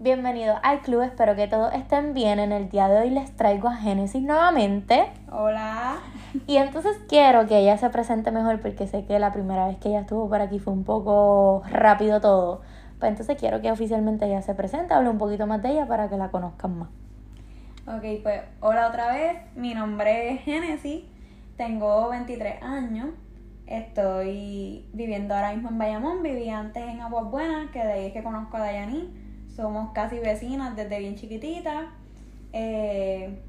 Bienvenidos al club, espero que todos estén bien. En el día de hoy les traigo a Génesis nuevamente. Hola. Y entonces quiero que ella se presente mejor porque sé que la primera vez que ella estuvo por aquí fue un poco rápido todo. Pues entonces quiero que oficialmente ella se presente, hable un poquito más de ella para que la conozcan más. Ok, pues hola otra vez. Mi nombre es Génesis. Tengo 23 años. Estoy viviendo ahora mismo en Bayamón. Viví antes en Aguas Buenas, que de ahí es que conozco a Dayani. Somos casi vecinas desde bien chiquitita. Eh,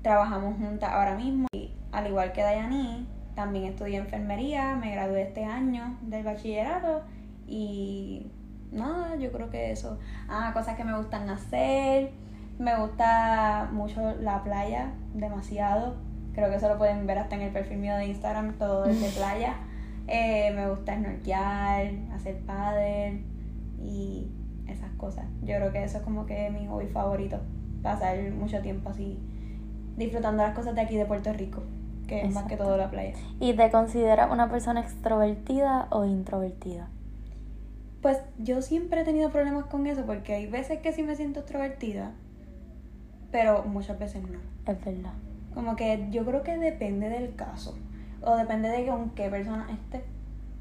trabajamos juntas ahora mismo. Y al igual que Dayani, también estudié enfermería. Me gradué este año del bachillerato. Y nada, yo creo que eso. Ah, cosas que me gustan hacer. Me gusta mucho la playa, demasiado. Creo que eso lo pueden ver hasta en el perfil mío de Instagram, todo es de playa. Eh, me gusta snorkear, hacer paddle y cosas. Yo creo que eso es como que mi hobby favorito. Pasar mucho tiempo así disfrutando las cosas de aquí de Puerto Rico, que es más que todo la playa. ¿Y te consideras una persona extrovertida o introvertida? Pues yo siempre he tenido problemas con eso porque hay veces que sí me siento extrovertida, pero muchas veces no. Es verdad. Como que yo creo que depende del caso. O depende de con qué persona esté.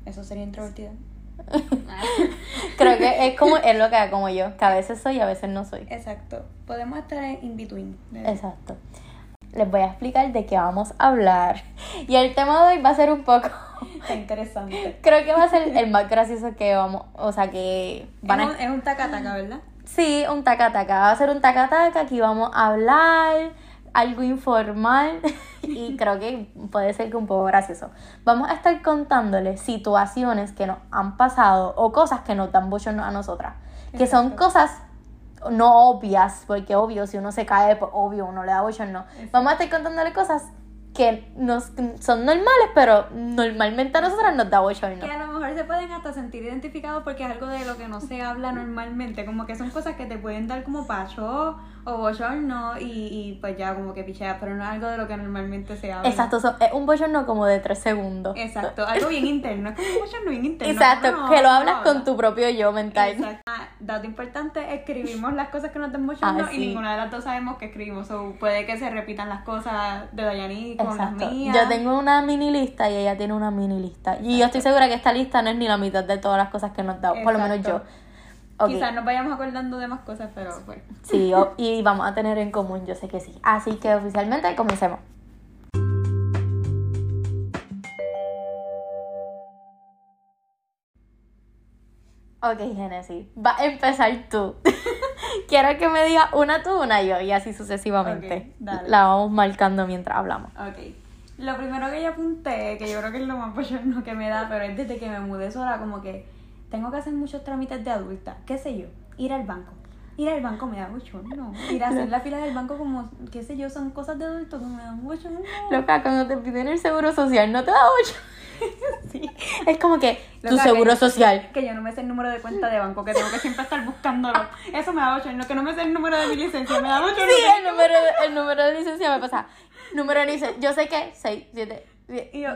Eso sería introvertida. Creo que es como es lo que como yo, que a veces soy y a veces no soy. Exacto. Podemos estar en in between. Exacto. Les voy a explicar de qué vamos a hablar. Y el tema de hoy va a ser un poco Está interesante. Creo que va a ser el más gracioso que vamos, o sea, que van es, a un, es un taca-taca, ¿verdad? Sí, un taca-taca. Va a ser un taca-taca. Aquí vamos a hablar algo informal y creo que puede ser que un poco gracioso. Vamos a estar contándoles situaciones que nos han pasado o cosas que nos dan bochorno a nosotras. Que son Exacto. cosas no obvias, porque obvio, si uno se cae, pues obvio, uno le da bochorno. Vamos a estar contándole cosas que nos, son normales, pero normalmente a nosotras nos da bochorno. Que a lo mejor se pueden hasta sentir identificados porque es algo de lo que no se habla normalmente. Como que son cosas que te pueden dar como pacho o bochorno y, y pues ya como que pichea, pero no es algo de lo que normalmente se habla. Exacto, son- es un bochorno como de tres segundos. Exacto, algo bien interno, es como un bochorno bien interno. Exacto, No, que lo hablas habla. con tu propio yo mental. Exacto. Ah, dato importante, escribimos las cosas que nos den bochorno Ah, y ninguna de las dos sabemos que escribimos. O puede que se repitan las cosas de Dayani con Exacto. las mías. Yo tengo una mini lista y ella tiene una mini lista. Y yo estoy segura que esta lista no es ni la mitad de todas las cosas que nos da, por lo menos yo. Quizás nos vayamos acordando de más cosas, pero bueno. Sí, y vamos a tener en común, yo sé que sí. Así que oficialmente comencemos. Ok, Genesis, va a empezar tú. Quiero que me digas una tú, una yo, y así sucesivamente. Dale. La vamos marcando mientras hablamos. Ok. Lo primero que yo apunté, que yo creo que es lo más bochorno que me da, pero es desde que me mudé sola, como que tengo que hacer muchos trámites de adulta. ¿Qué sé yo? Ir al banco. Ir al banco me da bochorno. Ir a hacer la fila del banco como, qué sé yo, son cosas de adultos que me dan bochorno. Loca, cuando te piden el seguro social, no te da ocho. Sí. Es como que tu seguro que- social. Que yo no me sé el número de cuenta de banco, que tengo que siempre estar buscándolo. Eso me da bochorno. Que no me sé el número de mi licencia, me da bochorno. Sí, el número, el número de licencia me pasa. Número de licencia, yo sé que 6, 7, Y yo,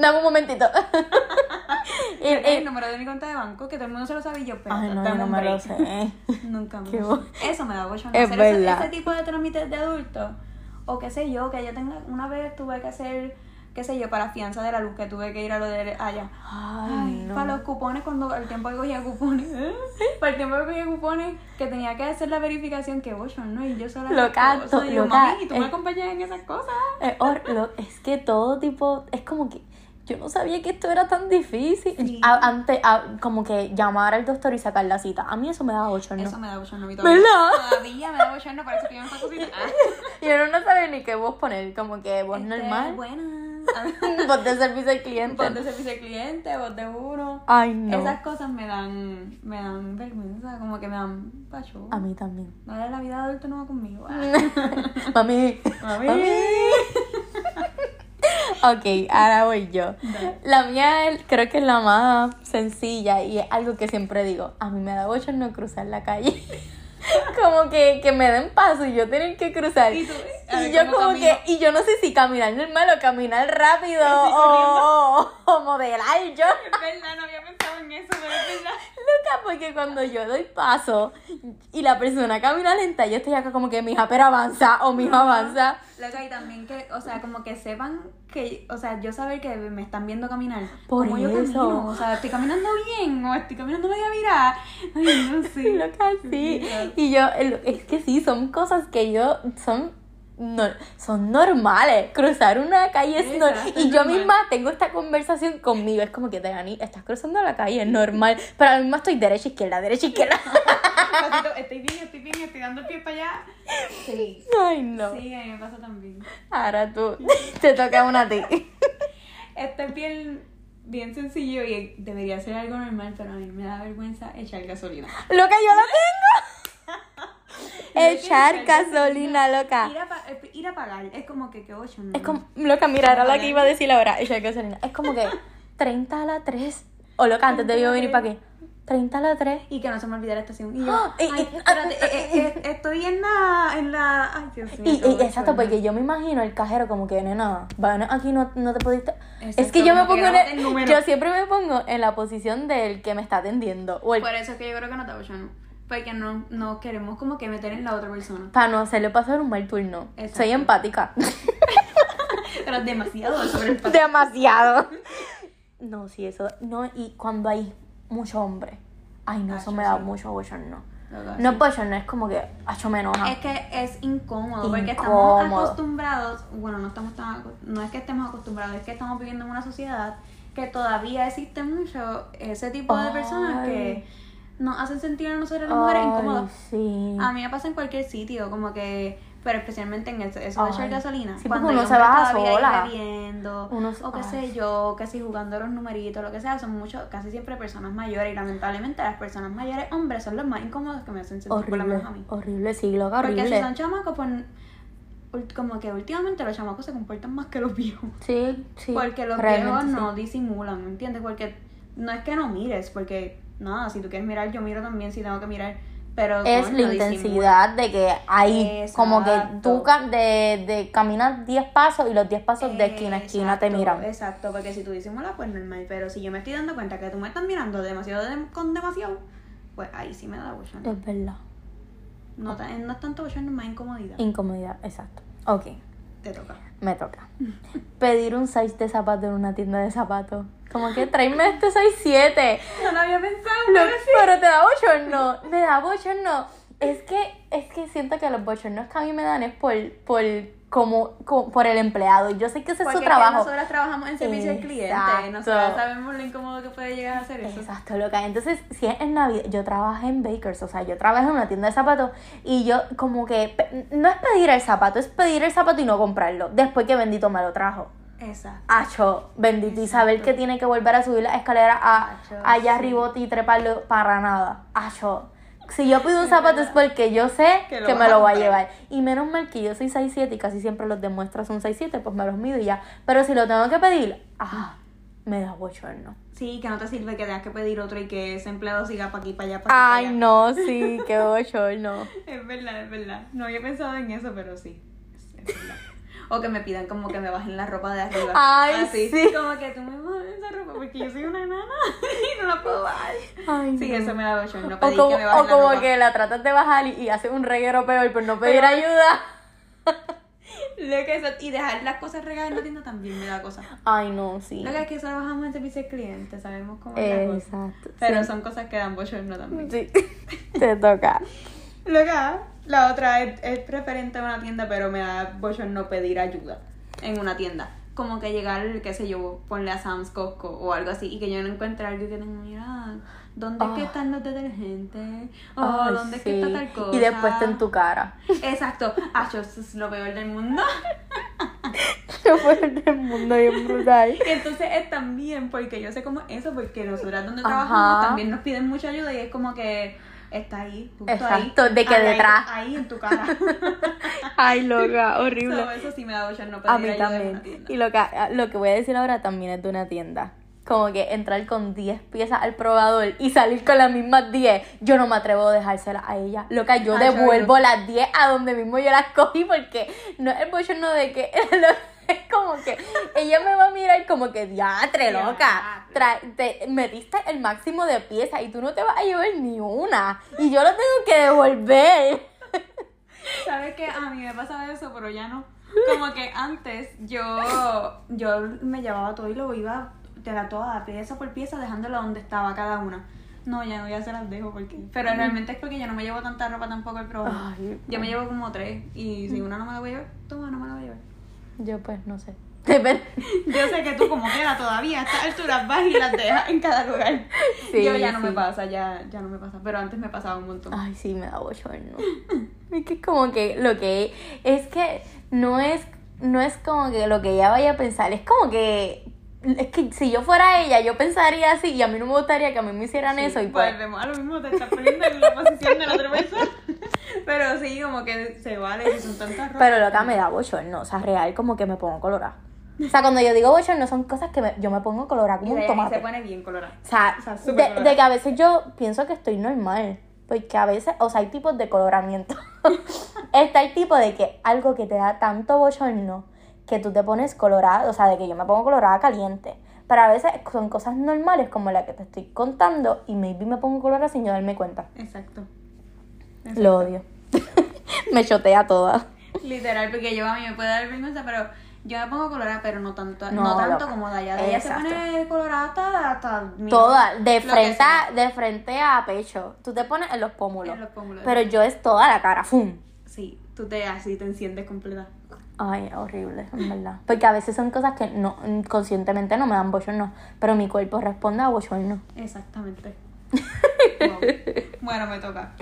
Dame un momentito. Y- el, y- número de mi cuenta de banco, que todo el mundo se lo sabe y yo, pero no, no me lo sé. Nunca me lo sé. Eso me da bochorno. Es hacer ese, verdad. ese tipo de trámites de adultos. O qué sé yo, que yo tenga. Una vez tuve que hacer, qué sé yo, para fianza de la luz, que tuve que ir a lo de allá. Ay, Ay, no. para los cupones, cuando el tiempo que cogía cupones, para el tiempo que cogía cupones, que tenía que hacer la verificación, que bochorno, y yo sola. Loca, o sea, to- yo, loca, mami, ¿y tú me eh. acompañas en esas cosas? Eh, or- lo- es que todo tipo, es como que yo no sabía que esto era tan difícil. Sí. A- antes, a- como que llamar al doctor y sacar la cita. A mí eso me daba bochorno. Eso me da bochorno a mí todavía. ¿Verdad? Todavía me da bochorno, parece que yo me saco cita. Y uno no sabe ni qué voz poner, como que voz Este, normal. Buenas. voz de servicio al cliente. Voz de servicio al cliente, voz de uno. Ay, no. Esas cosas me dan, me dan vergüenza, como que me dan pacho. A mí también. No, la vida de adulto no va conmigo. Ah. Mami. Mami. Ok, ahora voy yo. La mía creo que es la más sencilla y es algo que siempre digo. A mí me da bochorno cruzar la calle. Como que, que me den paso y yo tener que cruzar. ¿Y tú? Y yo como camino. que, y yo no sé si caminar normal o caminar rápido o, o, o modelar yo. Es verdad, no había pensado en eso, pero es verdad. Loca, porque cuando yo doy paso y la persona camina lenta, yo estoy acá como que, mija, pero avanza, o mijo, avanza. Loca, y también que, o sea, como que sepan que, o sea, yo saber que me están viendo caminar. Por como yo eso. camino, o sea, estoy caminando bien o estoy caminando medio virada. Ay, no sé. Loca, sí. Y yo, es que sí, son cosas que yo, son, no, son normales. Cruzar una calle es normal. Exacto, Y es yo normal. misma tengo esta conversación conmigo. Es como que, Dani, estás cruzando la calle, es normal. Pero a mí misma estoy derecha, izquierda, derecha, izquierda. Estoy bien, estoy bien, estoy dando el pie para allá. Sí. Ay, no. Sí, a mí me pasa también. Ahora tú, te toca una a ti. Este es bien, bien sencillo y debería ser algo normal, pero a mí me da vergüenza echar gasolina. Loca, yo lo tengo. Echar gasolina, loca. Ir a, eh, ir a pagar, es como que, qué ocho, ¿no? Es como, loca, mira, era la que iba a decir ahora, echar gasolina. Es como que 30 a la 3. O loca, antes de yo venir para aquí. 30 a la 3. Y que no se me olvide la estación. Y yo, ¡Ah! Y- ay, y- espérate, eh, eh, eh, estoy en la, en la, ay, Dios mío. Y, exacto, porque yo me imagino el cajero como que, nena, bueno, aquí no, no te pudiste... es que yo me que pongo en el- el. Yo siempre me pongo en la posición del que me está atendiendo. O el, Por eso es que yo creo que no te bochorno. Porque no, no queremos como que meter en la otra persona. para no hacerle pasar un mal turno. Exacto. Soy empática. Pero demasiado sobre el Demasiado. No, sí, eso. No, y cuando hay mucho hombre. Ay, no, eso Acho, me da sí. mucho bochorno. No es bochorno, es como que, acho, me enoja. Es que es incómodo, porque estamos acostumbrados, bueno, no estamos tan, no es que estemos acostumbrados, es que estamos viviendo en una sociedad que todavía existe mucho ese tipo de personas Ay. que nos hacen sentir a nosotros las mujeres incómodas. sí. A mí me pasa en cualquier sitio, como que, pero especialmente en eso, eso de echar gasolina. Sí, cuando porque uno se ahí sola. bebiendo, Uno- o qué ay. sé yo, casi jugando los numeritos, lo que sea, son muchos, casi siempre personas mayores y lamentablemente las personas mayores hombres son los más incómodos que me hacen sentir por lo horrible, menos a mí. horrible, sí, loca, Porque si horrible. son chamacos, pues como que últimamente los chamacos se comportan más que los viejos. Sí, sí. porque los viejos sí. no disimulan, ¿me entiendes? Porque no es que no mires, porque nada, si tú quieres mirar, yo miro también si tengo que mirar. Pero Es la intensidad de que hay como que tú de, de caminas 10 pasos y los 10 pasos de esquina a esquina te miran. Exacto, porque si tú disimulas, pues normal. Pero si yo me estoy dando cuenta que tú me estás mirando demasiado de- con demasiado, pues ahí sí me da bochorno. Es verdad. No, no es tanto bochorno, es más incomodidad. Incomodidad, exacto. Ok, Te toca. Me toca. Pedir un size de zapato en una tienda de zapatos. Como que tráeme este size 7. No lo había pensado, Lo- pero te da bochorno. Me da bochorno. Es que, es que siento que los bochornos que a mí me dan es por, por, como, como- por el empleado. Y yo sé que ese es su es que trabajo. nosotras trabajamos en servicio al cliente. Nosotras sabemos lo incómodo que puede llegar a ser eso. Exacto, loca. Entonces, si es en Navidad, yo trabajé en Bakers, o sea, yo trabajé en una tienda de zapatos y yo como que, no es pedir el zapato, es pedir el zapato y no comprarlo, después que bendito me lo trajo. Exacto. Acho, bendito, y saber que tiene que volver a subir la escalera a, Acho, allá sí. arriba y treparlo para nada. Acho. Si yo pido un zapato es porque yo sé Que que, me lo va a llevar. Y menos mal que yo soy 6'7 y casi siempre los demuestras son 6'7, pues me los mido y ya. Pero si lo tengo que pedir, ah, me da bochorno. Sí, que no te sirve que tengas que pedir otro y que ese empleado siga para aquí, para allá, para aquí. Ay, allá. no, sí, qué bochorno. Es verdad, es verdad. No había pensado en eso, pero sí. Es verdad. O que me pidan como que me bajen la ropa de arriba. Ay, Así, sí. Como que tú me bajes esa ropa porque yo soy una enana y no la puedo bajar. Ay, Sí, no. eso me da bochorno. No O como, que me bajen o la como ropa. que la tratas de bajar y, y haces un reguero peor por no pedir Pero- ayuda. Lo que eso- y dejar las cosas regadas en la tienda también me da cosa. Ay, no, sí. Lo que es que trabajamos en servicio al cliente, sabemos cómo es la cosa. Exacto. Pero sí. son cosas que dan bochorno también. Sí. Te toca. Luego, la otra es, es preferente a una tienda, pero me da bochorno pedir ayuda en una tienda. Como que llegar, qué sé yo, ponle a Sam's Costco o algo así y que yo no encuentre algo que tenga, mira, ¿dónde es que Ah. están los detergentes? O Ay, ¿dónde es que está tal cosa? Y después está en tu cara. Exacto. Ah, eso es lo peor del mundo. Yo fue del mundo bien brutal. Y entonces es también porque yo sé cómo es eso, porque nosotras donde Ajá. trabajamos también nos piden mucha ayuda y es como que está ahí, justo Exacto, ahí. de que Ahí, detrás. Ahí, en tu cara. Ay, loca, So, horrible. eso sí me da bochorno A mí también. Y lo que, lo que voy a decir ahora también es de una tienda. como que entrar con 10 piezas al probador y salir con las mismas 10, yo no me atrevo a dejárselas a ella. Loca, yo Ah, devuelvo las 10 a donde mismo yo las cogí porque no es el bochorno de que... Es como que ella me va a mirar como que diatre, loca. Tra- te metiste el máximo de piezas y tú no te vas a llevar ni una. Y yo lo tengo que devolver. ¿Sabes qué? A mí me pasaba eso, pero ya no. Como que antes yo, yo me llevaba todo y lo iba de la toda, pieza por pieza, dejándolo donde estaba cada una. No, ya no, ya se las dejo porque... Pero realmente es porque yo no me llevo tanta ropa tampoco al programa. Yo me llevo como tres y si una no me la voy a llevar, toma, no me la voy a llevar. Yo pues no sé. Yo sé que tú como queda todavía a estas alturas vas y las dejas en cada lugar. Sí, yo ya no sí. me pasa, ya, ya no me pasa. Pero antes me pasaba un montón. Ay, sí, me da bochorno. Es que como que lo que es que no es no es como que lo que ella vaya a pensar, es como que es que si yo fuera ella, yo pensaría así y a mí no me gustaría que a mí me hicieran eso y pues Volvemos a lo mismo, te estás poniendo en la posición de la otra persona. Pero sí, como que se vale si son tantas ropas. pero loca me da bochorno, o sea, real como que me pongo colorada. O sea, cuando yo digo bochorno son cosas que me- yo me pongo colorada como un tomate. se pone bien colorada. O sea, O sea, de, colorada. de que a veces yo pienso que estoy normal. Porque a veces, o sea, hay tipos de coloramiento. Está el tipo de que algo que te da tanto bochorno que tú te pones colorada, o sea, de que yo me pongo colorada caliente. Pero a veces son cosas normales como la que te estoy contando y maybe me pongo colorada sin yo darme cuenta. Exacto. Lo odio. me chotea toda. Literal, porque yo a mí me puede dar vergüenza, pero yo me pongo colorada, pero no tanto, no, No, tanto loca. como Daya. Ella se pone colorada hasta, hasta Toda, de frente, a, de frente a pecho. Tú te pones en los pómulos. En los pómulos. Pero yo es toda la cara, ¡fum! Sí, tú te así te enciendes completa. Ay, horrible, en verdad. Porque a veces son cosas que no conscientemente no me dan bochorno, pero mi cuerpo responde a bochorno. Exactamente. Wow. Bueno, me toca.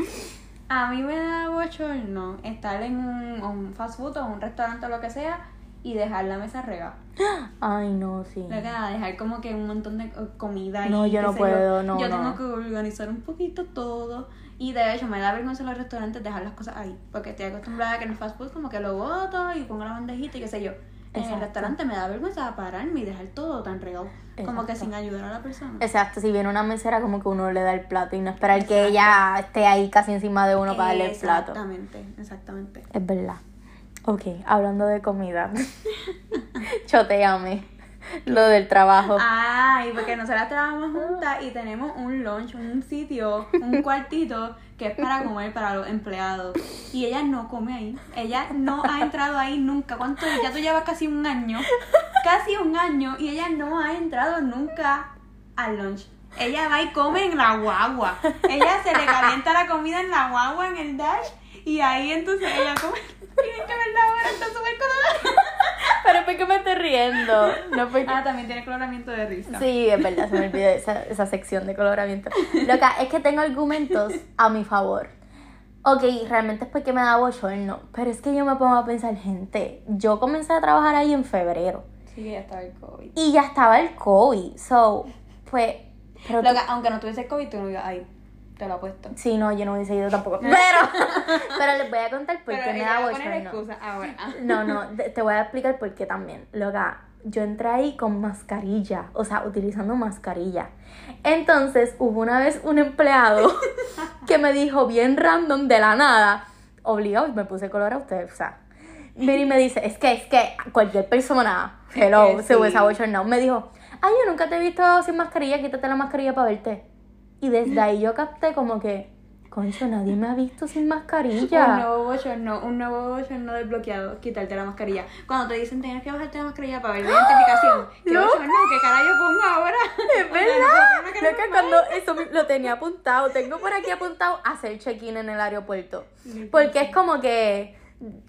A mí me da bochorno estar en un, un fast food o un restaurante o lo que sea y dejar la mesa regada. Ay, no, sí. Lo que nada, dejar como que un montón de comida No, y yo no puedo, no, Yo no. tengo que organizar un poquito todo. Y de hecho, me da vergüenza en los restaurantes dejar las cosas ahí. Porque estoy acostumbrada a que en el fast food como que lo boto y pongo la bandejita y qué sé yo. En el Exacto. restaurante me da vergüenza pararme y dejar todo tan regado. Como que Exacto. sin ayudar a la persona. Exacto, si viene una mesera como que uno le da el plato y no esperar que ella esté ahí casi encima de uno para darle el plato. Exactamente, exactamente. Es verdad. Ok, hablando de comida. Choteame. Lo del trabajo. Ay, porque nosotras trabajamos juntas y tenemos un lunch, un sitio, un cuartito que es para comer para los empleados. Y ella no come ahí. Ella no ha entrado ahí nunca. ¿Cuánto? Ya tú llevas casi un año. Casi un año. Y ella no ha entrado nunca al lunch. Ella va y come en la guagua. Ella se le calienta la comida en la guagua, en el dash. Y ahí entonces ella come. Tienen que ver la hora, está súper colorada. Pero es porque me estoy riendo. No porque... Ah, también tiene coloramiento de risa. Sí, es verdad, se me olvidó esa, esa sección de coloramiento. Loca, es que tengo argumentos a mi favor. Ok, realmente es porque me da bochorno, pero es que yo me pongo a pensar, gente, yo comencé a trabajar ahí en febrero Sí, ya estaba el COVID. y ya estaba el COVID, so, pues, pero tú- Loca, aunque no tuviese COVID, tú no ibas ahí. Te lo apuesto. Sí, no, yo no hubiese ido tampoco. Pero, pero les voy a contar por qué me da bochorno. No, no, te, voy a explicar por qué también. Loca, yo entré ahí con mascarilla, o sea, utilizando mascarilla. Entonces, hubo una vez un empleado que me dijo bien random de la nada, obligado, y me puse color a usted, o sea. Mira y me dice, es que, es que cualquier persona, hello, se hubiese abochornado, me dijo, ay, yo nunca te he visto sin mascarilla, quítate la mascarilla para verte. Y desde ahí yo capté como que, concho, nadie me ha visto sin mascarilla. Un nuevo bochorno, un nuevo bochorno desbloqueado, quitarte la mascarilla. Cuando te dicen tienes que bajarte la mascarilla para ver la identificación, ¿qué No. bochorno? ¿Qué cara yo pongo ahora? Es verdad. Que cuando eso lo tenía apuntado, tengo por aquí apuntado hacer check-in en el aeropuerto. Porque es como que,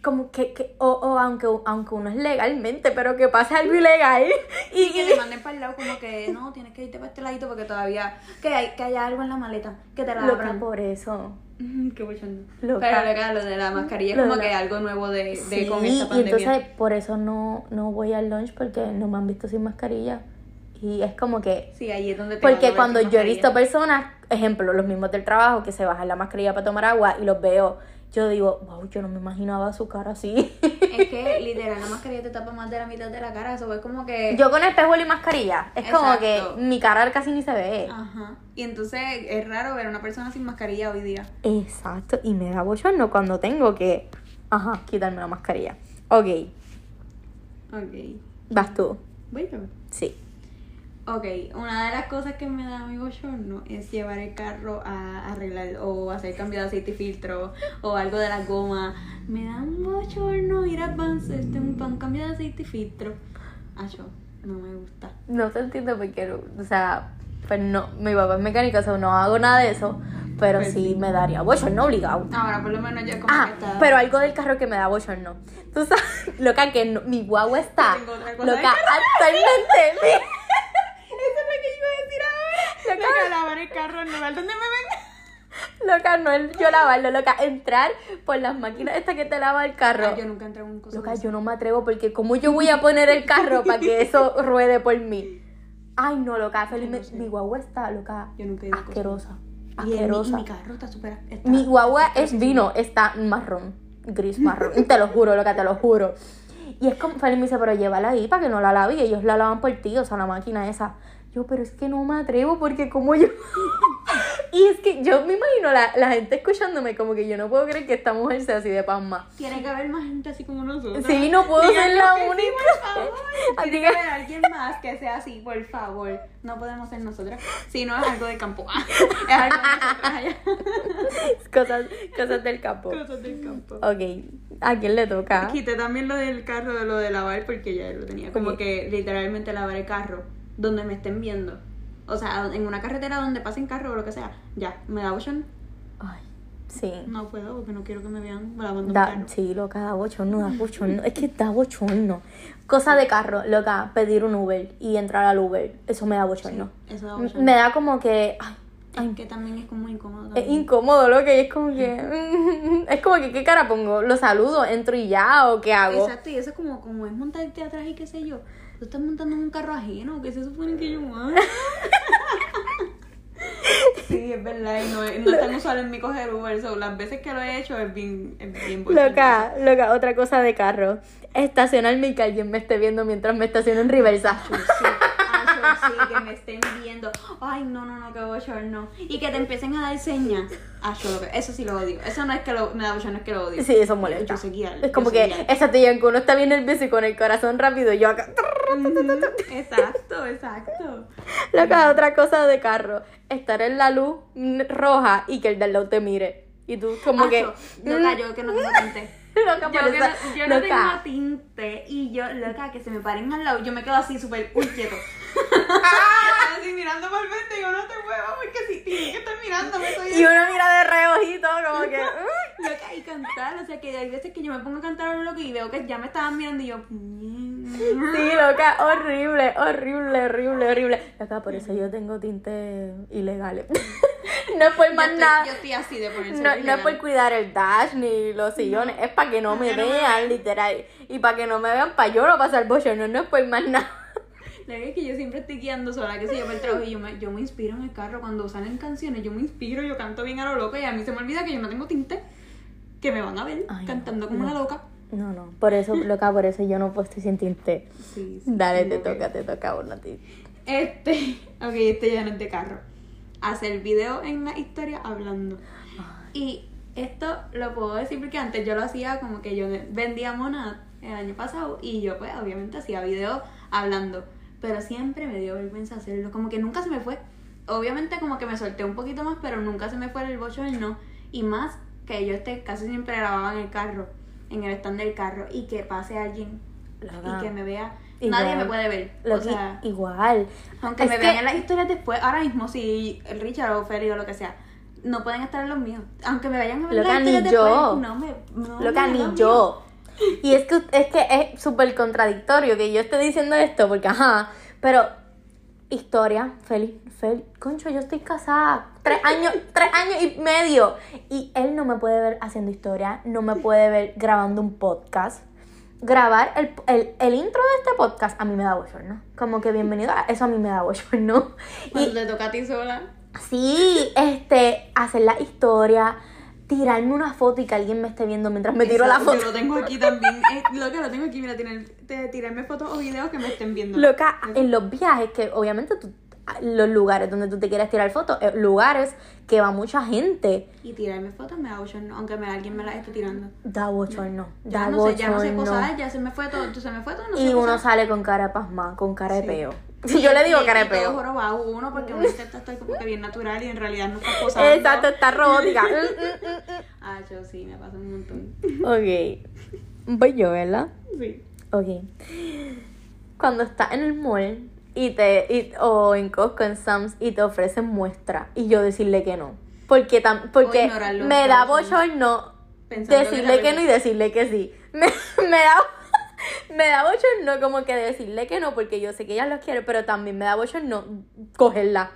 como que, que- o, o aunque, aunque uno es legalmente, pero que pase algo ilegal. Y, Y que te manden para el lado como que no, tienes que irte para este ladito porque todavía que hay que haya algo en la maleta, que te la Loca, abran. por eso. Mm, Qué. Loca. Pero loca, lo de la mascarilla es como que algo nuevo de, de Sí, con esta y pandemia. entonces por eso no, no voy al lunch porque no me han visto sin mascarilla. Sí, es como que... Sí, ahí es donde te Porque cuando yo he visto personas, ejemplo, los mismos del trabajo, que se bajan la mascarilla para tomar agua y los veo, yo digo, wow, yo no me imaginaba su cara así. Es que literal la mascarilla te tapa más de la mitad de la cara, eso es como que... yo con espejuelo y mascarilla, es como que mi cara casi ni se ve. Ajá. Y entonces es raro ver a una persona sin mascarilla hoy día. Exacto, y me da bochorno cuando tengo que, ajá, quitarme la mascarilla. Ok, Ok. vas tú. Voy yo. Sí. Ok, una de las cosas que me da mi bochorno es llevar el carro a arreglar o hacer cambio de aceite y filtro o algo de la goma. Me da un bochorno ir a Vans, este, un, pa' un cambio de aceite y filtro. Acho, no me gusta. No te entiendo porque, o sea, pues no, mi papá es mecánico, o sea, no hago nada de eso, pero Pues sí sí. me daría bochorno obligado. Ahora por lo menos yo como Ah, que está... pero algo del carro que me da bochorno. Tú sabes, loca, que no- mi guagua está. Loca, actualmente. mi- Eso es lo que yo iba a decir ahora. Loca. Loca, lavar el carro lugar donde me ven. Loca, no es yo lavarlo, loca, entrar por las máquinas estas que te lava el carro. Ay, yo nunca entré en un Loca, yo no me atrevo porque como yo voy a poner el carro para que eso ruede por mí. Ay, no, loca, feliz, no sé. mi guagua está, loca, Yo nunca he asquerosa, Y mi- asquerosa. Y mi carro está súper... Mi guagua está es vino, está marrón, gris marrón. Te lo juro, loca, te lo juro. Y es como, Felipe me dice, pero llévala ahí para que no la lave y ellos la lavan por ti, o sea, la máquina esa. Yo, pero es que no me atrevo porque como yo... y es que yo me imagino la, la gente escuchándome como que yo no puedo creer que esta mujer sea así de pasma. Tiene que haber más gente así como nosotros. Sí, no puedo ser la que sí, única. por favor. Tiene que- haber alguien más que sea así, por favor. No podemos ser nosotras. Si no es algo de campo. es algo de nosotras cosas, cosas del campo. Cosas del campo. Ok, ¿a quién le toca? Quité también lo del carro, de lo de lavar, porque ya lo tenía. Como que literalmente lavar el carro donde me estén viendo. O sea, en una carretera donde pasen carro o lo que sea. Ya, me da bochorno. Ay, sí. No puedo porque no quiero que me vean un Da, carro. sí, loca, da bochorno, da bochorno. Es que da bochorno. Cosa de carro, loca, pedir un Uber y entrar al Uber. Eso me da bochorno. Eso da bochorno. Me da como que. Ay, Es que también es como incómodo. es incómodo, loca, y es como que. Es como que, ¿qué cara pongo? ¿Lo saludo? ¿Entro y ya? ¿O qué hago? Exacto, y eso es como, como es montarte atrás y qué sé yo. Tú estás montando en un carro ajeno, ¿qué se supone que yo haga? sí, es verdad, y no, es- no es tan usual en mi coger Uber, so, las veces que lo he hecho es bien, es bien. Loca, loca, otra cosa de carro. Estacionarme y que alguien me esté viendo mientras me estaciono en reversa. Sí, que me estén viendo. Ay, no, no, no, qué bochorno. Y que te empiecen a dar señas. Acho, lo que- eso sí lo odio. Eso no es que lo, me da bochorno, es que lo odio. Sí, eso molesta. Yo sé guiar, Es como yo que esa tía que uno está bien nervioso y con el corazón rápido, yo acá. Ujú, Exacto, exacto. Loca, otra cosa de carro. Estar en la luz roja y que el del lado te mire. Y tú, como que. Acho, loca, yo que no tengo tinte. Loca, Yo, que no, yo no tengo tinte y yo, loca, que se me paren al lado, yo me quedo así súper uy, quieto. Así mirando por el frente, yo no te muevo porque si tienes que estar mirándome, soy Y uno mira de reojito, como que. "Uy". loca y cantar, o sea que hay veces que yo me pongo a cantar a lo loco y veo que ya me estaban mirando y yo, Sí, loca, horrible, horrible, horrible, horrible. Loca, por eso yo tengo tintes ilegales. no es por yo más estoy, nada. yo estoy así de ponerse No, no es por cuidar el dash ni los sillones, es para que no me que no me vean, literal. Y para que no me vean, para yo no pasar bochorno, no es por más nada. La verdad es que yo siempre estoy guiando sola, que si yo el trabajo y yo me, yo me inspiro en el carro cuando salen canciones, yo me inspiro, yo canto bien a lo loco y a mí se me olvida que yo no tengo tinte, que me van a ver Ay, no, cantando como no. una loca. No, no, por eso, loca, por eso yo no puedo estoy sin tinte. Sí, sí, Dale, te toca, te toca uno a ti. Este, ok, este ya no es de carro. Hacer video en la historia hablando. Y esto lo puedo decir porque antes yo lo hacía como que yo vendía monad el año pasado y yo pues obviamente hacía video hablando. Pero siempre me dio vergüenza hacerlo. Como que nunca se me fue. Obviamente como que me solté un poquito más, pero nunca se me fue el bochorno. Y más que yo este casi siempre grababa en el carro, en el stand del carro, y que pase alguien y que me vea. Igual. Nadie me puede ver. O sea, igual. aunque Es me que- vean en las historias después, ahora mismo, si el Richard o Feli o lo que sea, no pueden estar en los míos. Aunque me vayan a ver Loca, las historias yo. después, no me. No Loca, me ni míos. Y es que es que es súper contradictorio que yo esté diciendo esto, porque ajá, pero historia, feliz, feliz, concho, yo estoy casada, tres años, tres años y medio, y él no me puede ver haciendo historia, no me puede ver grabando un podcast, grabar el, el, el intro de este podcast a mí me da bochorno. Como que bienvenido a eso a mí me da bochorno. Y te toca a ti sola. sí, este, hacer la historia, tirarme una foto y que alguien me esté viendo mientras me tiro la foto. Yo lo tengo aquí también. Eh, lo que lo tengo aquí, mira, tirar, te- tirarme fotos o videos que me estén viendo. Loca, en los viajes, que obviamente tú, los lugares donde tú te quieres tirar fotos, eh, lugares que va mucha gente, Y tirarme fotos me da bochorno, aunque me, alguien me las esté tirando. da bochorno, Ya da no sé, ya no sé bochorno. posar, ya se me fue todo, se me fue todo, no sé Y uno sale con cara de pasma, con cara de Sí. peo. Yo le digo Y- cara de y todo peo. jorobado uno porque uno intenta estar como que bien natural y en realidad no está posando. Exacto, está robótica. Mm, mm, mm, Ah, yo sí, me pasa un montón. Ok. Voy yo, ¿verdad? Sí. Ok. Cuando estás en el mall y te, y- o en Costco, en Sam's y te ofrecen muestra y yo decirle que no. Porque, tam, porque me da bochorno que decirle la que no y decirle que sí. Me, me da me da bochorno como que decirle que no porque yo sé que ella los quiere, pero también me da bochorno cogerla.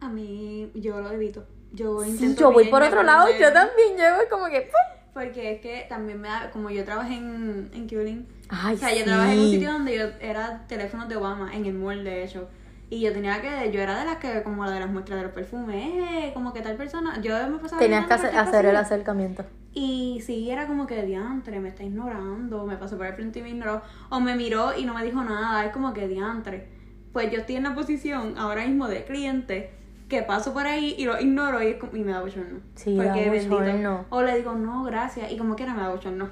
A mí, yo lo evito. Yo Sí, intento yo voy por otro lado, yo también llevo como que. Porque es que también me da, como yo trabajé en, en Keulen, Ay, o sea, sí. yo trabajé en un sitio donde yo era teléfonos de Obama, en el mall de hecho. Y yo tenía que, yo era de las que, como la de las muestras de los perfumes, eh, como que tal persona, yo me pasaba Tenías que hacer, el acercamiento. Y sí, era como que diantre, me está ignorando, me pasó por el frente y me ignoró, o me miró y no me dijo nada, es como que diantre. Pues yo estoy en la posición ahora mismo de cliente que paso por ahí y lo ignoro y, es como- y me da bochorno. Sí, da bochorno. O le digo, no, gracias, y como quiera me da bochorno.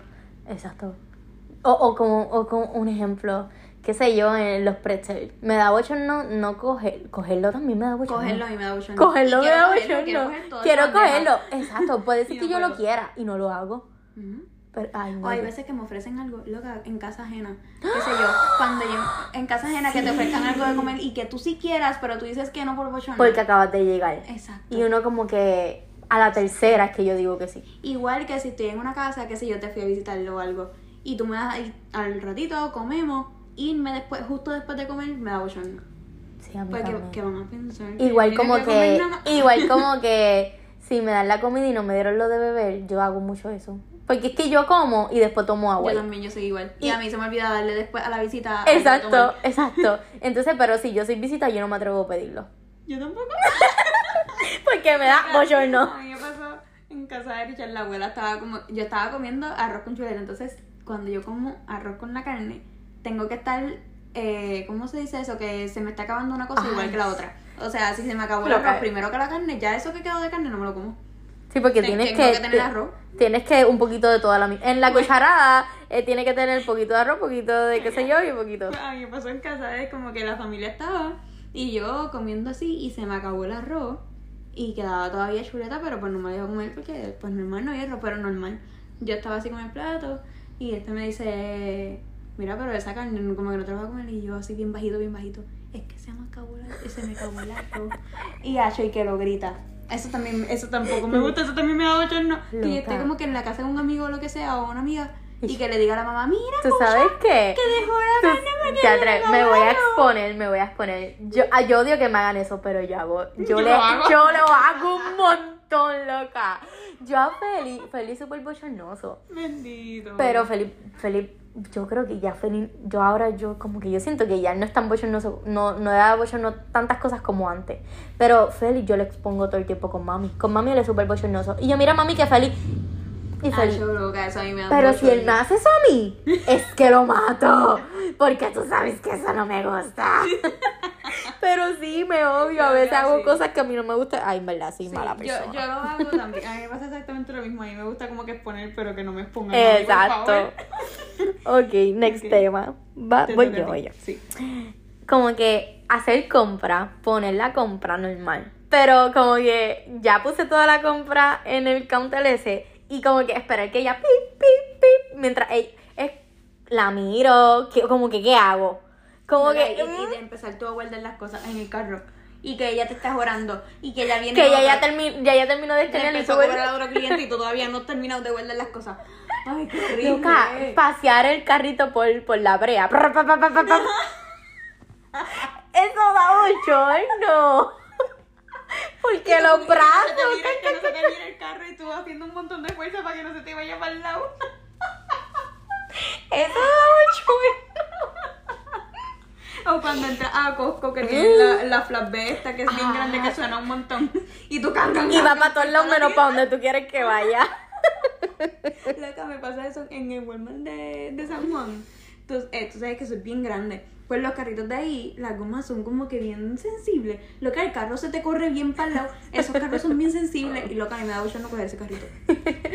Exacto. O, o como, o como un ejemplo, qué sé yo, en los pretzels. Me da bochorno no coger, cogerlo también me da bochorno. Cogerlo mí me da bochorno. Cogerlo Y me da cogerlo, bochorno. Quiero, coger todo Quiero cogerlo. Exacto, puede ser Y que no yo lo quiera y no lo hago. Pero, ay, no. O hay veces que me ofrecen algo, loca, en casa ajena. Qué sé yo, cuando yo, en casa ajena que te ofrezcan algo de comer y que tú sí quieras, pero tú dices que no por bochorno. Porque acabas de llegar. Exacto. Y uno como que a la tercera es que yo digo que sí. Igual que si estoy en una casa, qué sé yo, te fui a visitarlo o algo, y tú me das ahí al ratito, comemos, irme después, justo después de comer, me da bochorno. Sí, a mí Porque, también. ¿qué van a pensar? Igual como que, igual como que si me dan la comida y no me dieron lo de beber, yo hago mucho eso. Porque es que yo como y después tomo agua. Yo también, yo soy igual. Y, Y- a mí se me olvida darle después a la visita. Exacto, exacto. Entonces, pero si yo soy visita, yo no me atrevo a pedirlo. Yo tampoco. Porque me da bochorno. A mí me pasó en casa de Richard, la abuela estaba como, yo estaba comiendo arroz con chuleta, entonces cuando yo como arroz con la carne, tengo que estar, eh, ¿cómo se dice eso? Que se me está acabando una cosa igual que la otra. O sea, si se me acabó el arroz primero que la carne, ya eso que quedó de carne no me lo como. Sí, porque Ten- tienes que, que tener arroz. tienes que un poquito de toda la mi- en la cucharada eh, tiene que tener un poquito de arroz, un poquito de qué sé yo y un poquito. A mí me pasó en casa, es como que la familia estaba y yo comiendo así y se me acabó el arroz y quedaba todavía chuleta, pero pues no me dejó comer porque pues normal no había arroz, pero normal. Yo estaba así con el plato y este me dice, mira, pero esa carne no- como que no te la a comer y yo así bien bajito, bien bajito. Es que se me acabó, la- se me acabó el arroz. Y Hacho y que lo grita. Eso también, eso tampoco me gusta, eso también me da bochorno. Que yo esté como que en la casa de un amigo o lo que sea, o una amiga, y que le diga a la mamá, mira, ¿Tú sabes qué? que dejó la carne porque le atre- me voy a regalaron". exponer, me voy a exponer. Yo, ah, yo odio que me hagan eso, pero yo hago, yo, Yo le, lo hago. yo lo hago un montón, loca. Yo a Feli, Feli es súper bochornoso. Bendito. Pero Felipe, Felipe, yo creo que ya Felipe, yo ahora yo como que yo siento que ya no es tan bochornoso, no, no da bochorno tantas cosas como antes. Pero Feli yo le expongo todo el tiempo con mami. Con mami él es súper bochornoso. Y yo mira mami que Feli y Ay, Feli. yo loca, eso a mí me da Pero si él me hace eso a mí, es que lo mato. Porque tú sabes que eso no me gusta. Pero sí, me odio. A Yo veces hago sí. cosas que a mí no me gustan. Ay, en verdad, sí, Sí, mala yo, persona. yo lo hago también. A mí me pasa exactamente lo mismo. A mí me gusta como que exponer, pero que no me expongan. mí, por Exacto. favor. Ok, next tema. Va, Te voy yo, voy yo. Sí. Como que hacer compra, poner la compra normal. Pero como que ya puse toda la compra en el counter ese y como que esperar que ella pip, pip, pip, mientras ella, es, la miro, que, como que ¿qué hago? Como que... y, y mm, de empezar tú a guardar las cosas en el carro. Y que ella te está orando. Y que ella viene. que ya, ya, termi- ya, ya terminó de escanear y empezó a cobrar a otro cliente y tú todavía no has terminado de guardar las cosas. Ay, qué horrible. Loca, pasear el carrito por, por la brea. Eso da bochorno. Porque Y los tú- brazos. Que, no se te vire el carro y tú haciendo un montón de fuerza para que no se te vaya para el lado. Eso da O cuando entras a Costco que tienen la, la flatbed esta que es bien grande que suena un montón. Y tú cantas. Y va para todos lados menos para donde tú quieres que vaya. Loca, me pasa eso en el Walmart de, de San Juan. Entonces, eh, tú sabes que eso es bien grande. Pues los carritos de ahí, las gomas son como que bien sensibles. Lo que el carro se te corre bien para el lado. Esos carros son bien sensibles. Y loca, a mí me da mucho no coger ese carrito.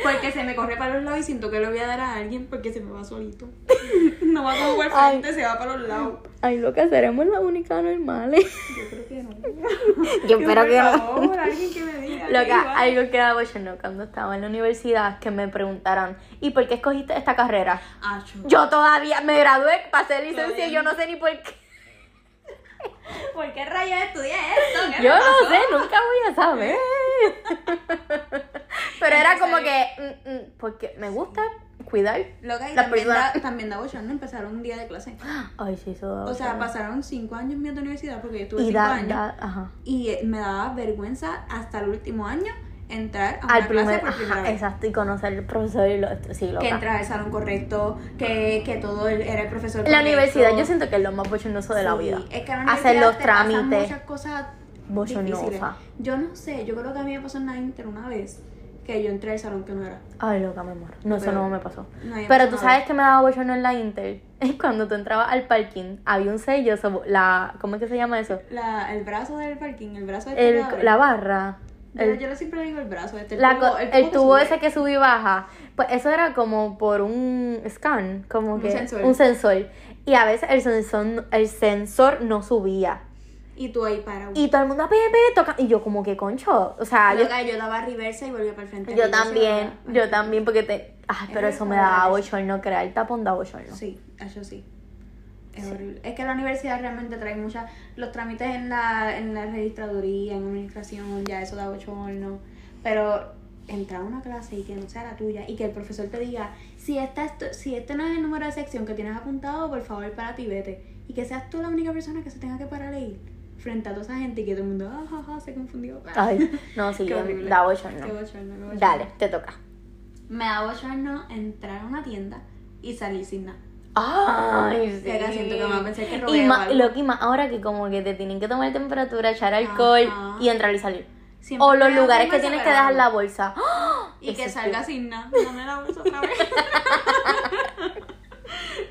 Porque se me corre para los lados y siento que lo voy a dar a alguien porque se me va solito. No va como Ay. frente, se va para los lados. Ay, lo que seremos las únicas normales. Yo creo que no. Yo espero por que no. favor, alguien que me diga. Loca, algo que daba bochorno cuando estaba en la universidad que me preguntaran, ¿y por qué escogiste esta carrera? Acho. Yo todavía me gradué, pasé licencia y yo no sé ni por qué. ¿Por qué rayos estudié esto? ¿Qué Yo no sé, nunca voy a saber. Pero era como que, mm, mm, porque me gusta cuidar. Loca, y La también, persona- da, también da bochorno empezar un día de clase. Ay, sí, eso da O sea, bochorno. pasaron cinco años míos de universidad porque yo estuve Y cinco da, años. da, ajá. Y eh, me daba vergüenza hasta el último año entrar a una Al clase primer, por primera ajá, vez. exacto, y conocer el profesor y lo, sí, Que loca. entrar al salón correcto, que, que todo el- era el profesor En la correcto. universidad yo siento que es lo más bochornoso de la vida. Es que en la Hacer los te trámites. muchas cosas Bochornosa. difíciles. Yo no sé, yo creo que a mí me pasó en la Inter una vez que yo entré al salón que no era. Ay, loca, me muero. No, eso no me pasó. No, Pero tú sabes que me daba bochorno en la Inter. Es cuando tú entrabas al parking, había un sello, la, ¿cómo es que se llama eso? La, el brazo del parking, el brazo del El, la barra. Yo, El, yo siempre le digo el brazo, este, el la tubo, el el que tubo ese que sube y baja. Pues eso era como por un scan, como Un que sensor. un sensor. Y a veces el sensor, el sensor no subía. Y tú ahí para Y todo el mundo, pepe, toca. Y yo, como que concho. O sea, yo, Loca, yo daba reversa y volvía para el frente. yo también, yo también, porque te. Ay, pero Es eso me daba bochorno, crear tapón da bochorno. Sí, eso sí. Es horrible. Es que la universidad realmente trae muchas. Los trámites en la, en la registraduría, en administración, ya eso da bochorno. Pero entrar a una clase y que no sea la tuya y que el profesor te diga: si, esta si este no es el número de sección que tienes apuntado, por favor, párate y vete. Y que seas tú la única persona que se tenga que parar ahí frente a toda esa gente y que todo el mundo, ah, ja, ja, se confundió. Ay, no, sí, da bochorno. Dale, te toca. Me da bochorno entrar a una tienda y salir sin nada. Ay, sí. Llega, siento que me pensar que robé Y más, algo. lo que más ahora que como que te tienen que tomar temperatura, echar alcohol Ajá. y entrar y salir. Siempre o los lugares que tienes que dejar la bolsa. Y Eso que salga sin nada. Dame la bolsa otra vez.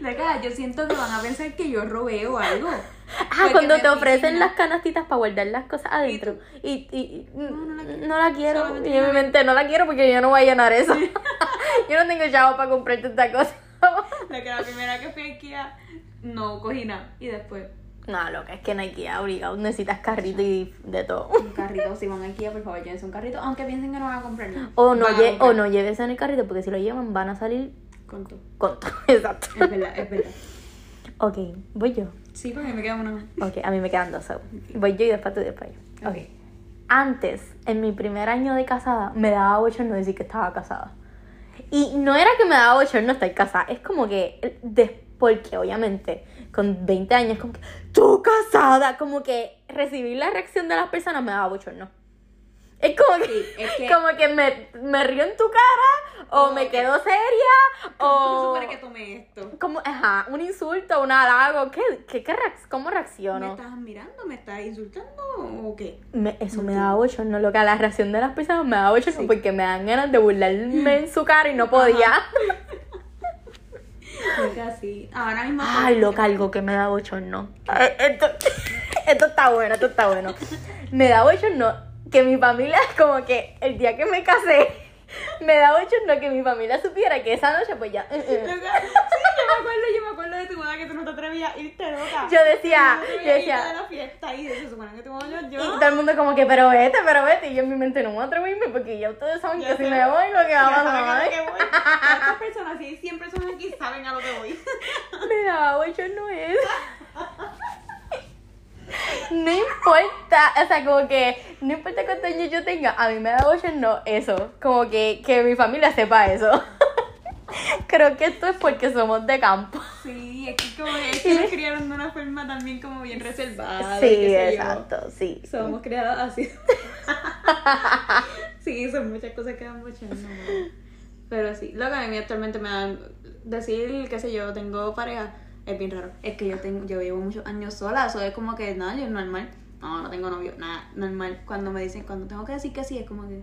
Loca, yo siento que van a pensar que yo robé o algo. Ah, Porque cuando te ofrecen las canastitas para guardar las cosas adentro. Y, y, y- no la quiero. no la quiero. Solamente Y en mi una mente no la quiero porque yo no voy a llenar eso. yo no tengo chavo para comprarte esta cosa. La que la primera que fui a Ikea, no cogí nada. Y después, no, loca, es que Nike obligado. Necesitas carrito y de todo. un carrito. Si van a Ikea, por favor, llévense un carrito. Aunque piensen que no van a comprar nada. O no, lle- comprar o no lleves en el carrito porque si lo llevan van a salir Con todo. con todo. Exacto. Es verdad, es verdad. Ok, voy yo. Sí, porque me queda una. Ok, a mí me quedan dos. so, Voy yo y después tú y después yo. Ok. Antes, en mi primer año de casada, me daba bochorno decir que estaba casada. Y no era que me daba bochorno estar casada, es como que, de- porque obviamente, con 20 años, como que, tú casada, como que recibir la reacción de las personas me daba bochorno. Es como que, Sí, es que- como que me, me río en tu cara, o me que- quedo seria, ¿Cómo se o... supone que tomé esto? Como, ajá, un insulto, un halago, ¿qué, qué, qué ¿cómo ¿Me reacciono? estás mirando? ¿Me estás insultando o qué? Me- eso me Entiendo. daba bochorno, loca, la reacción de las personas me daba bochorno Sí. porque me dan ganas de burlarme en su cara y no podía. Loca, sí. Ahora mismo. Ay, loca, algo que me da bochorno. Eh, Esto, esto está bueno, esto está bueno. Me da bochorno que mi familia, como que el día que me casé, me da bochorno que mi familia supiera que esa noche, pues ya. eh. Loca, Sí, yo me acuerdo, yo me acuerdo de tu boda que tú no te atrevías a irte, loca. Yo decía, no yo decía- de la fiesta y se supone que te voy a Y yo. todo el mundo como que, pero vete, pero vete. Y yo en mi mente no me atrevo a irme porque ya ustedes saben Ya que si sé. me voy, lo que va a pasar. Estas personas, si 100 personas aquí, saben a lo que voy. Me da bochorno eso. No importa, o sea, como que no importa cuántos años yo tenga, a mí me da bochorno eso. Como que, que mi familia sepa eso. Creo que esto es porque somos de campo. Sí, es que como es que nos criaron de una forma también como bien reservada. Sí, sé yo. exacto, sí. Somos criadas así. sí, son muchas cosas que dan bochorno. ¿no? Pero sí, lo que a mí actualmente me da decir, qué sé yo, tengo pareja, es bien raro. Es que yo tengo, yo llevo muchos años sola, eso es como que nada, yo es normal. No, no tengo novio, nada, normal. Cuando me dicen, cuando tengo que decir que sí, es como que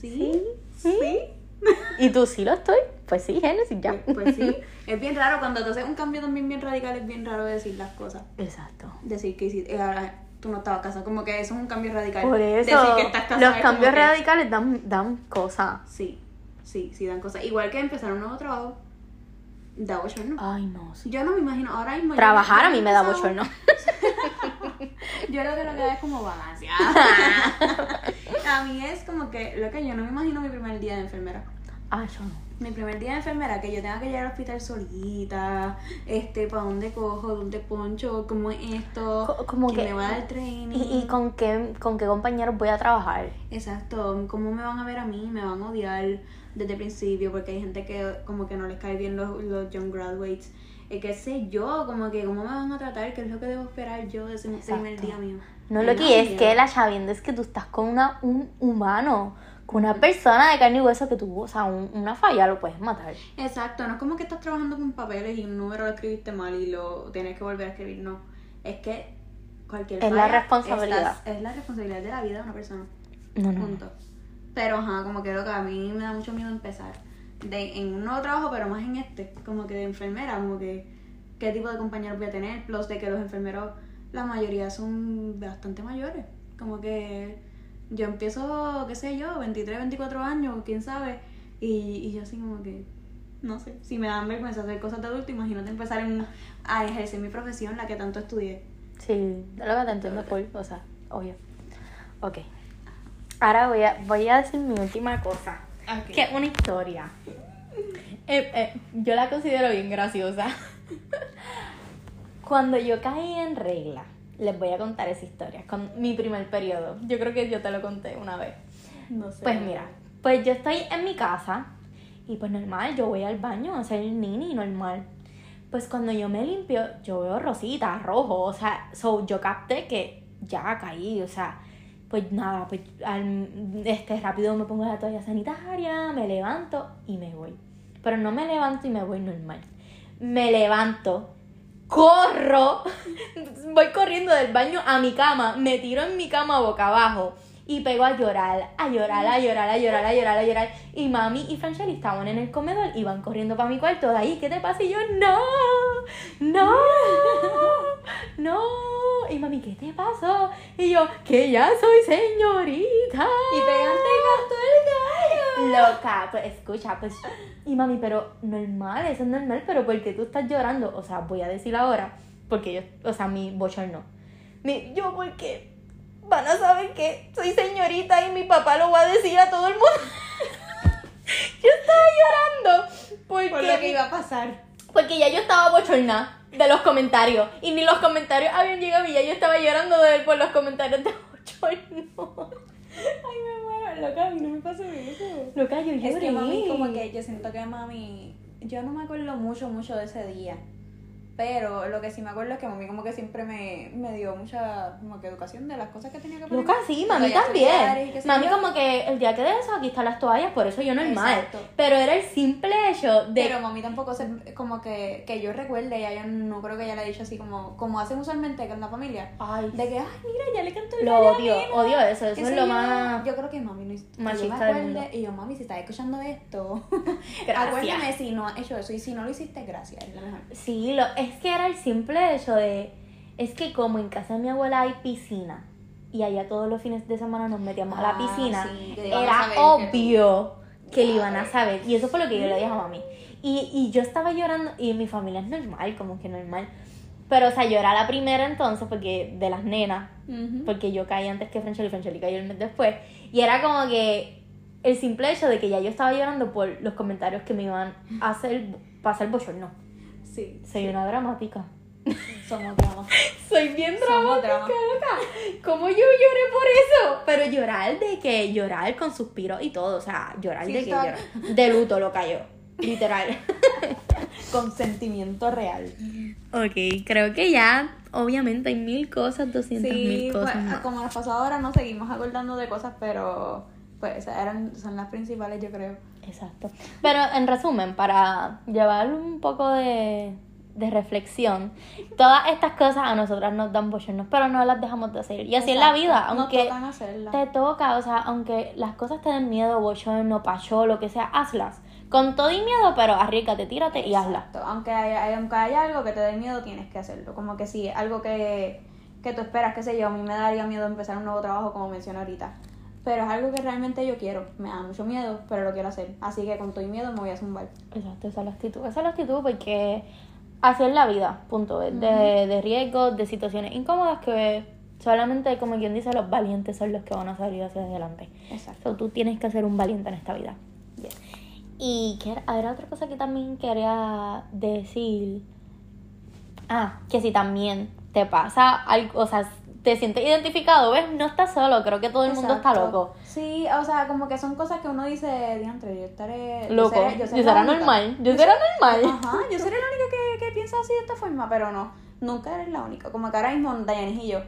sí, Sí, sí. ¿Y tú sí lo estoy? Pues sí, Génesis, ya. Pues, pues sí, es bien raro cuando tú haces un cambio también bien radical, es bien raro decir las cosas. Exacto. Decir que hiciste, eh, ahora tú no estabas casada, como que eso es un cambio radical. Por eso, Decir que estás casada los es cambios que- radicales dan, dan cosas. Sí, sí, sí dan cosas. Igual que empezar un nuevo trabajo, da bochorno. Ay, no. sí. Yo no me imagino, ahora mismo... Trabajar yo a mí me da bochorno. Yo lo que lo que da es como vacancia. a mí es como que, lo que yo no me imagino mi primer día de enfermera. Ah, yo no. Mi primer día de enfermera, que yo tenga que llegar al hospital solita, este, ¿para dónde cojo? ¿Dónde poncho? ¿Cómo es esto? Co- como ¿Quién que- me va a dar training? ¿Y, y con, qué, con qué compañeros voy a trabajar? Exacto, ¿cómo me van a ver a mí? ¿Me van a odiar desde el principio? Porque hay gente que como que no les cae bien los, los young graduates. Eh, qué sé yo, como que cómo me van a tratar, qué es lo que debo esperar yo de ese primer día mío. No, lo que es miedo. que la chavienda es que tú estás con una, un humano, con una persona de carne y hueso que tú, o sea, un- una falla lo puedes matar. Exacto, no es como que estás trabajando con papeles y un número lo escribiste mal y lo tienes que volver a escribir, no. Es que cualquier Es la falla, responsabilidad. estás- es la responsabilidad de la vida de una persona. No, no. Punto. Pero ajá, como que lo que a mí me da mucho miedo empezar. De, en un nuevo trabajo, pero más en este, como que de enfermera, como que qué tipo de compañeros voy a tener, plus de que los enfermeros, la mayoría son bastante mayores. Como que yo empiezo, qué sé yo, 23, 24 años, quién sabe, y, y yo así como que, no sé, si me dan vergüenza hacer cosas de adulto, imagínate empezar en- a ejercer mi profesión, la que tanto estudié. Sí, lo que te entiendo full, o sea, obvio. Ok. Ahora voy a, voy a decir mi última cosa. Que es una historia. Eh, eh, yo la considero bien graciosa. Cuando yo caí en regla, les voy a contar esa historia. Con mi primer periodo. Yo creo que yo te lo conté una vez. No sé. Pues mira, pues yo estoy en mi casa y pues normal, yo voy al baño a hacer el nini normal. Pues cuando yo me limpio, yo veo rosita, rojo, o sea, so, yo capté que ya caí, o sea, pues nada, pues este, rápido me pongo la toalla sanitaria, me levanto y me voy. Pero no me levanto y me voy normal. Me levanto, corro, voy corriendo del baño a mi cama, me tiro en mi cama boca abajo y pego a llorar, a llorar, a llorar, a llorar, a llorar, a llorar. Y mami y Franchelle estaban en el comedor y van corriendo para mi cuarto. De ahí, ¿qué te pasa? Y yo, no, no, no. Y mami, ¿qué te pasó? Y yo, que ya soy señorita. Y pegaste el gallo. Loca, pues escucha, pues. Y mami, pero normal, eso es normal, pero ¿por qué tú estás llorando? O sea, voy a decir ahora, porque yo, o sea, mi bochorno. Mi, yo, porque van a saber que soy señorita y mi papá lo va a decir a todo el mundo. yo estaba llorando porque, Por lo que iba a pasar. Porque ya yo estaba bochornada de los comentarios y ni los comentarios habían llegado y ya yo estaba llorando de por los comentarios de bochorno. Ay, me muero, loca, a mí no me pasó eso. Loca, yo lloré. Es que mami, como que yo siento que mami, yo no me acuerdo mucho, mucho de ese día. Pero lo que sí me acuerdo es que mami como que siempre me, me dio mucha como que educación de las cosas que tenía que poner. Loca, sí, mami también. Mami yo. como que el día que de eso, aquí están las toallas, por eso yo normal. Exacto. Pero era el simple hecho de... Pero mami tampoco se, como que, que yo recuerde, ya yo no creo que ella le haya dicho así como, como hacen usualmente con la familia. Ay, De que, ay, mira, ya le cantó el lo odio, nena". odio eso, eso es lo yo. más... Yo creo que mami no yo me machista del mundo. Y yo, mami, si estás escuchando esto, acuérdame si no has hecho eso. Y si no lo hiciste, gracias, es la mejor. Sí, lo, es que era el simple hecho de... Es que como en casa de mi abuela hay piscina y allá todos los fines de semana nos metíamos a la Ah, piscina, sí, era que obvio que le iban a saber. Y eso fue lo que yo le dije a mami. Y, y yo estaba llorando y mi familia es normal, como que normal. Pero, o sea, yo era la primera entonces porque de las nenas, porque yo caí antes que Franchelle y Franchelle cayó el mes después. Y era como que el simple hecho de que ya yo estaba llorando por los comentarios que me iban a hacer pasar bochorno. Sí, Soy una dramática. somos dramas. Soy bien dramática, loca. ¿Cómo yo lloré por eso? Pero llorar de que llorar con suspiros y todo, o sea, llorar Sí, de que llorar. De luto lo cayó, literal. Consentimiento real. ok, creo que ya, obviamente hay mil cosas, doscientas Sí, mil pues, cosas más. como nos pasó ahora, nos seguimos acordando de cosas, pero Pues esas eran, son las principales, yo creo. Exacto. Pero en resumen, para llevar un poco de, de reflexión, todas estas cosas a nosotras nos dan bochornos, pero no las dejamos de hacer. Y así es la Exacto. vida, Nos aunque tocan hacerlas. te toca, o sea, aunque las cosas te den miedo, bochorno, pacho, lo que sea, hazlas. Con todo y miedo, pero arriesgate, tírate y hazlas. Exacto. Aunque haya, aunque haya algo que te dé miedo, tienes que hacerlo. Como que sí, algo que, que tú esperas, qué sé yo, a mí me daría miedo empezar un nuevo trabajo, como mencioné ahorita. Pero es algo que realmente yo quiero. Me da mucho miedo, pero lo quiero hacer. Así que con todo y miedo me voy a zumbar. Exacto, esa es la actitud. Esa es la actitud porque así es la vida, punto. De, de riesgos, de situaciones incómodas que solamente, como quien dice, los valientes son los que van a salir hacia adelante. Exacto. So, tú tienes que ser un valiente en esta vida. Bien. Y que era otra cosa que también quería decir. Ah, que si también te pasa algo, o sea, te sientes identificado, ¿ves? No estás solo, creo que todo el mundo está loco. Sí, o sea, como que son cosas que uno dice, diantre, yo estaré... yo Loco. seré- Yo, seré será la única". normal. Yo será normal. Ajá, yo seré la única que, que piensa así de esta forma, pero no, nunca eres la única. Como que ahora mismo Dayanis y yo,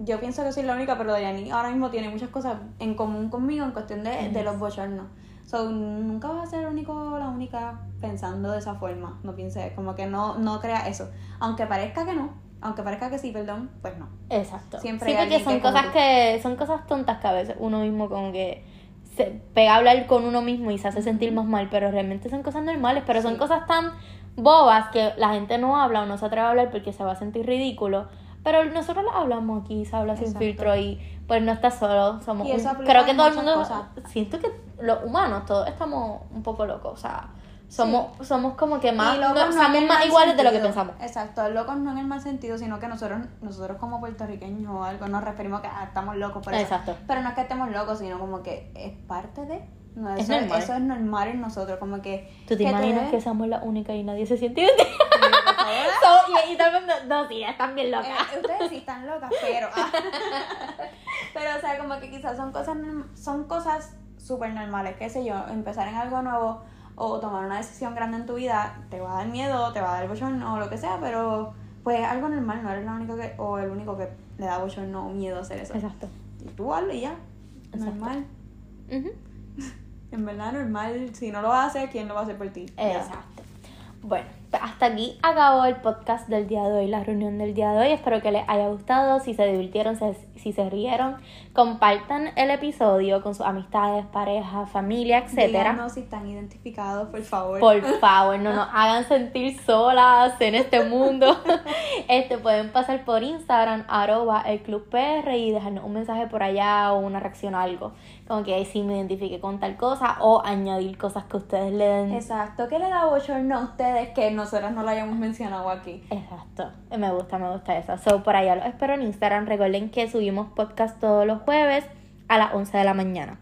yo pienso que soy la única, pero Dayanis ahora mismo tiene muchas cosas en común conmigo en cuestión de, de los bochornos. So, nunca vas a ser el único la única pensando de esa forma. No pienses, como que no, no creas eso. Aunque parezca que no, aunque parezca que sí, perdón, pues no. Exacto. Siempre sí, hay porque son que cosas que son cosas tontas que a veces uno mismo como que se pega a hablar con uno mismo y se hace sentir más mal, pero realmente son cosas normales, pero son Sí. cosas tan bobas que la gente no habla o no se atreve a hablar porque se va a sentir ridículo. Pero nosotros las hablamos aquí, se habla sin Exacto. filtro y pues no estás solo. Somos Y eso un- creo que todo el mundo, cosas. siento que los humanos todos estamos un poco locos, o sea, somos, somos como que más, no- no somos más iguales de lo que pensamos. Exacto, locos no en el mal sentido, sino que nosotros, nosotros como puertorriqueños o algo nos referimos a que ah, estamos locos por eso. Exacto. Pero no es que estemos locos, sino como que es parte de. No, Es eso, normal. eso es normal en nosotros, como que. ¿Tú te que imaginas que somos la única y nadie se siente. So, y, mundo, no, sí, están bien locas. Eh, ustedes sí están locas, pero. ah. pero, o sea, como que quizás son cosas son cosas súper normales, qué sé yo, empezar en algo nuevo o tomar una decisión grande en tu vida, te va a dar miedo, te va a dar bochorno o lo que sea, pero pues es algo normal, no eres la única que, o el único que le da bochorno o miedo hacer eso. Exacto. Y tú hazlo y ya. Exacto. Normal. Ujú. En verdad, normal. Si no lo haces, ¿quién lo va a hacer por ti? Ya. Exacto. Bueno, hasta aquí acabó el podcast del día de hoy, la reunión del día de hoy. Espero que les haya gustado, si se divirtieron, se- si se rieron. Compartan el episodio con sus amistades, pareja, familia, etcétera. Díganos si están identificados, por favor. Por favor, no nos hagan sentir solas en este mundo. Este pueden pasar por Instagram, arroba el club PR y dejarnos un mensaje por allá o una reacción a algo. Como que ahí sí me identifique con tal cosa o añadir cosas que ustedes le den. Exacto. ¿Qué le da bochorno a ustedes que nosotras no lo hayamos mencionado aquí? Exacto, me gusta, me gusta eso. So, por allá los espero en Instagram. Recuerden que subimos podcast todos los jueves a las 11 de la mañana.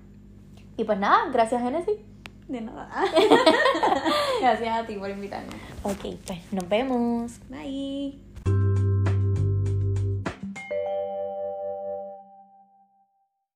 Y pues nada, gracias Genesis. De nada. Gracias a ti por invitarme. Ok, pues nos vemos. Bye.